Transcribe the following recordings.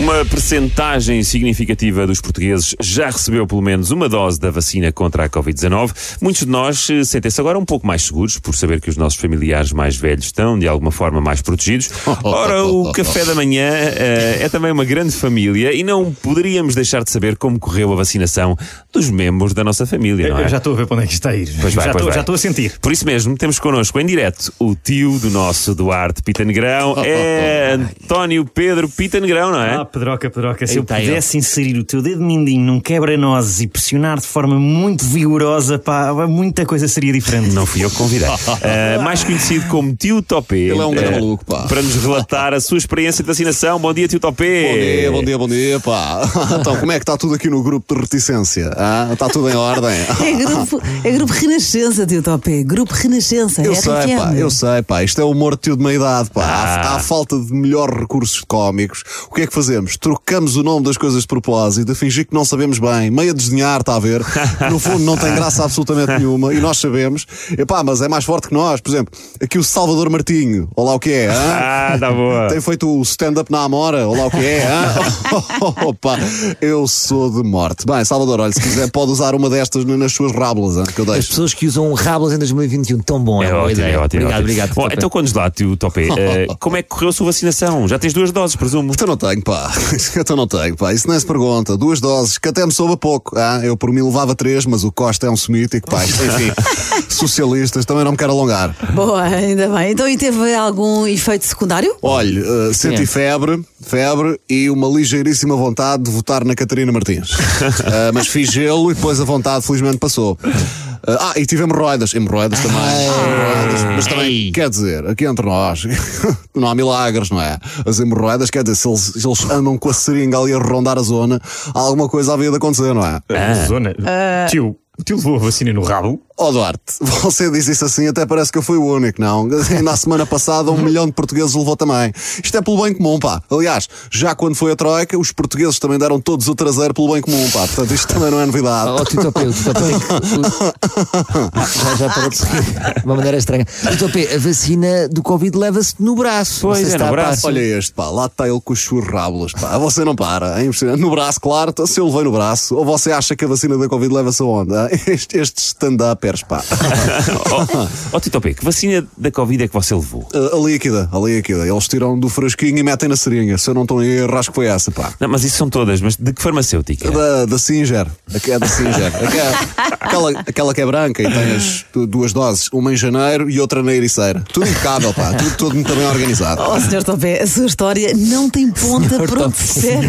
Uma percentagem significativa dos portugueses já recebeu pelo menos uma dose da vacina contra a Covid-19. Muitos de nós eh, sentem-se agora um pouco mais seguros por saber que os nossos familiares mais velhos estão, de alguma forma, mais protegidos. Ora, o café da manhã eh, é também uma grande família e não poderíamos deixar de saber como correu a vacinação dos membros da nossa família, não é? Eu já estou a ver para onde é que isto está a ir. Pois vai, já, estou, já estou a sentir. Por isso mesmo, temos connosco em direto o tio do nosso Duarte Pita Negrão. É António Pedro Pita Negrão, não é? Pedroca, Pedroca, se eu pudesse inserir o teu dedo mindinho num quebra-nozes e pressionar de forma muito vigorosa, pá, muita coisa seria diferente. Não fui eu que convidei. Uh, mais conhecido como Tio Topé. Ele é um grande uh, maluco, pá. Para nos relatar a sua experiência de vacinação. Bom dia, Tio Topé. Bom dia, bom dia, bom dia, pá. Então, como é que está tudo aqui no grupo de reticência? Ah, Está tudo em ordem? É grupo, é grupo Renascença, tio Topé. Grupo Renascença. Eu é sei, pá, eu sei, pá. Isto é o humor de tio de meia idade, pá. Há, Ah. há falta de melhores recursos cómicos. O que é que fazemos? Trocamos o nome das coisas de propósito, a fingir que não sabemos bem, meio a desdenhar, está a ver? No fundo, não tem graça absolutamente nenhuma e nós sabemos. Epá, mas é mais forte que nós. Por exemplo, aqui o Salvador Martinho, olá o que é? hã? Ah, tá boa. Tem feito o stand-up na Amora, olá o que é? Opa, eu sou de morte. Bem, Salvador, olha, se quiser pode usar uma destas nas suas rábulas, hã, que eu As deixo. pessoas que usam Rablas em 2021, tão bom, é, É uma boa ótimo, ideia. é ótimo. Obrigado, ótimo. obrigado. Bom, então conta-nos lá, Tio Topé. uh, como é que correu a sua vacinação? Já tens duas doses, presumo. Então não tenho, pá. Então não tenho, pá. Isso nem se pergunta. Duas doses, que até me soube a pouco. Ah, eu por mim levava três, mas o Costa é um semítico, pá. Enfim, socialistas, também não me quero alongar. Boa, ainda bem. Então, e teve algum efeito secundário? Olhe, eh, senti febre, febre e uma ligeiríssima vontade de votar na Catarina Martins. Eh, mas fiz gelo e depois a vontade felizmente passou. Eh, ah, e tive hemorroidas. Hemorroidas também. Hemorroidas. Mas também, quer dizer, aqui entre nós, não há milagres, não é? As hemorroidas, quer dizer, se eles, se eles andam com a seringa ali a rondar a zona, alguma coisa havia de acontecer, não é? Zona. Tio, o tio levou a vacina no rabo? Ó Duarte, você disse isso assim, até parece que eu fui o único, não? Na semana passada, um milhão de portugueses levou também. Isto é pelo bem comum, pá. Aliás, já quando foi a Troika, os portugueses também deram todos o traseiro pelo bem comum, pá. Portanto, isto também não é novidade. Oh, Tito o Tito Topé. já, já parou de uma maneira estranha. Tito Topé, a vacina do Covid leva-se no braço. Pois, é, no a braço. Olha este, pá, lá está ele com os churrábulas, pá. Você não para, é impressionante. No braço, claro, então, se eu levei no braço, ou você acha que a vacina da Covid leva-se aonde? ah? Este- Estes stand-uppers, pá. oh, oh, Tio Topé, que vacina da Covid é que você levou? A, a líquida, a líquida. Eles tiram do frasquinho e metem na seringa. Se eu não estou em erro, acho que foi essa, pá. Não, mas isso são todas, mas de que farmacêutica? Da, da Singer. A- É da Singer. Aquela, aquela, aquela que é branca e tem as du- duas doses, uma em janeiro e outra na ericeira. Tudo impecável, pá. Tudo, tudo muito bem organizado. Oh, senhor Topé, a sua história não tem ponta para onde se segue.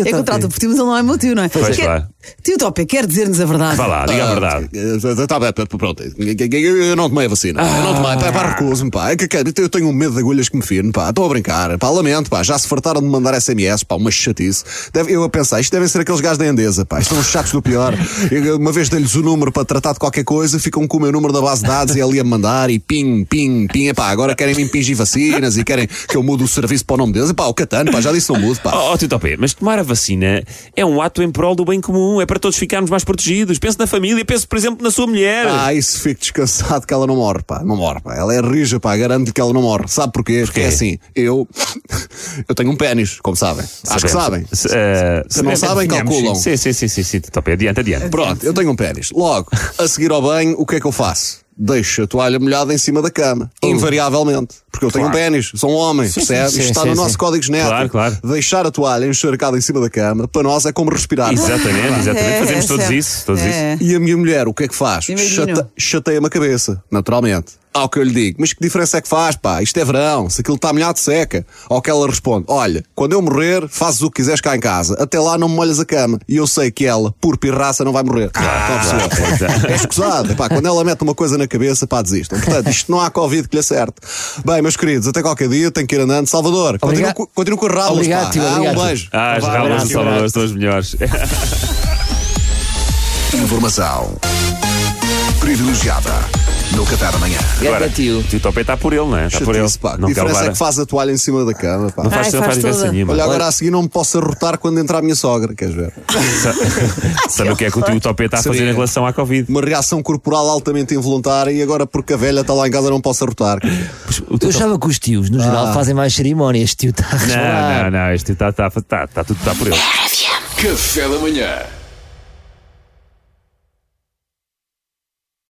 É que eu trato por ti, mas ele não é meu tio, não é? Pois, claro. Tio Topé, quer dizer-nos a verdade. Vá lá, diga a verdade. Tá bem, pá, pronto. Eu não tomei a vacina. Eu não tomei. Pá, pá recuso-me, pá. É eu tenho um medo de agulhas que me firme, pá. Estou a brincar. Pá, lamento, pá. Já se fartaram de me mandar SMS, pá. Uma chatice. Deve, eu a pensar, isto devem ser aqueles gajos da Endesa, pá. Estão os chatos do pior. Eu, uma vez dei-lhes o número para tratar de qualquer coisa, ficam com o meu número da base de dados e ali a me mandar e ping, ping, ping. Epá, agora querem me impingir vacinas e querem que eu mude o serviço para o nome deles. Epá, o Catano, pá, já disse não mudo, pá. Oh, oh Tio Topé, mas tomar a vacina é um ato em prol do bem comum, é para todos ficarmos mais protegidos. Pense na família, pense, por exemplo, na sua mulher. Ah, isso fico descansado que ela não morre, pá. Não morre, pá. Ela é rija, pá. Garanto-lhe que ela não morre. Sabe porquê? Porque é assim, eu. Eu tenho um pênis, como sabem. Acho que sabem. Se, eh, Se não sabemos, sabem, calculam. Sim, sim, sim, sim, sim, Tio Topé, adiante, adiante. Pronto, eu tenho um pênis. Logo, a seguir ao banho, o que é que eu faço? Deixo a toalha molhada em cima da cama. Invariavelmente. Porque eu tenho um pênis, sou um homem, percebe? sim, Isto está sim, no sim. nosso código genético. Claro, claro. Deixar a toalha encharcada em cima da cama, para nós é como respirar. Exatamente, exatamente. É, Fazemos é todos certo. isso, todos É. isso. E a minha mulher, o que é que faz? Chate- Chateia-me a cabeça, naturalmente. Ao que eu lhe digo, mas que diferença é que faz, pá? Isto é verão, se aquilo está molhado, seca. Ao que ela responde, olha, quando eu morrer, fazes o que quiseres cá em casa. Até lá não me molhas a cama. E eu sei que ela, por pirraça, não vai morrer. Ah, a perceber? É escusado. Epá, quando ela mete uma coisa na cabeça, pá, desistam. Portanto, isto não há Covid que lhe acerte. Bem, meus queridos, até qualquer dia, tenho que ir andando. Salvador, continua, Obrigado. co- continua com as rabas, Obrigado, pá. tio, Ah, obrigado. um beijo. Ah, as abraço, do Salvador são as melhores. Informação privilegiada no Café da Manhã. Ganda tio. O tio Topé está por ele, não é? Está por ele. Pá. Não Que diferença levar. é que faz a toalha em cima da cama, pá. Não faz, Ai, não faz faz diferença nenhuma. Olha, agora a seguir não me posso arrotar quando entrar a minha sogra, queres ver? Sabe o que é que o tio Topé está a fazer em relação à Covid? Uma reação corporal altamente involuntária e agora porque a velha está lá em casa não posso arrotar. Tio Eu achava que os tios, no geral, fazem mais cerimónias. Este tio está a Não, não, não, este está tá, tá, tá, tudo está por ele. Café da Manhã.